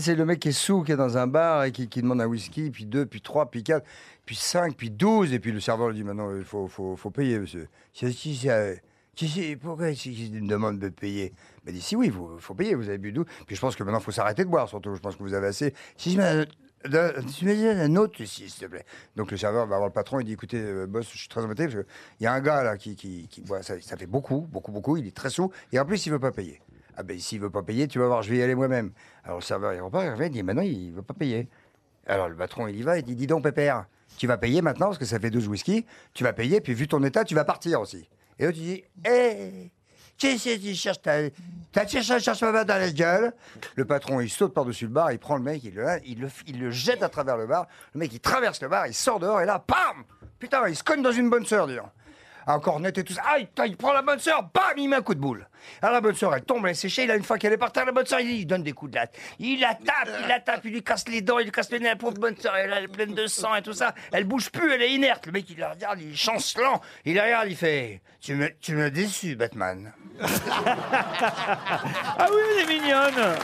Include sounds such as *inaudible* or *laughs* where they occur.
c'est le mec qui est sous, qui est dans un bar et qui, demande un whisky, puis deux, puis trois, puis quatre, puis cinq, puis douze. Et puis le serveur lui dit maintenant, il faut, faut, faut payer, monsieur. Si, si, euh, pourquoi il me demande de payer? Il dit, si, oui, il faut, payer, vous avez bu d'où? Puis je pense que maintenant, il faut s'arrêter de boire, surtout. Je pense que vous avez assez. Si, je tu me dis un autre, s'il te plaît. Donc le serveur va voir le patron, il dit écoutez, euh, boss, je suis très embêté parce qu'il y a un gars là qui, qui, boit, ça, ça fait beaucoup, beaucoup, beaucoup, il est très sous, et en plus il veut pas payer. Ah ben s'il veut pas payer, tu vas voir, je vais y aller moi-même. Alors le serveur il repart, il revient, il dit maintenant il veut pas payer. Alors le patron il y va, il dit dis donc Pépère, tu vas payer maintenant parce que ça fait 12 whisky, tu vas payer, puis vu ton état, tu vas partir aussi. Et l'autre il dit hé Qu'est-ce que tu cherches ta... T'as cherché, cherche ma main dans la gueule Le patron, il saute par-dessus le bar, il prend le mec, il le, il, le, il le jette à travers le bar. Le mec, il traverse le bar, il sort dehors, et là, pam Putain, il se cogne dans une bonne sœur, dis donc. Encore net et tout ça. Putain, il prend la bonne sœur, bam, il met un coup de boule. Alors la bonne sœur, elle tombe, elle est séchée, une fois qu'elle est par terre, la bonne sœur, il, il donne des coups de latte. Il la tape, il la tape, il lui casse les dents, il lui casse le nez, la bonne elle, elle est pleine de sang et tout ça. Elle bouge plus, elle est inerte. Le mec, il la regarde, il est chancelant. Il la regarde, il fait Tu me, tu me déçus, Batman. *laughs* Ah oui, elle est mignonne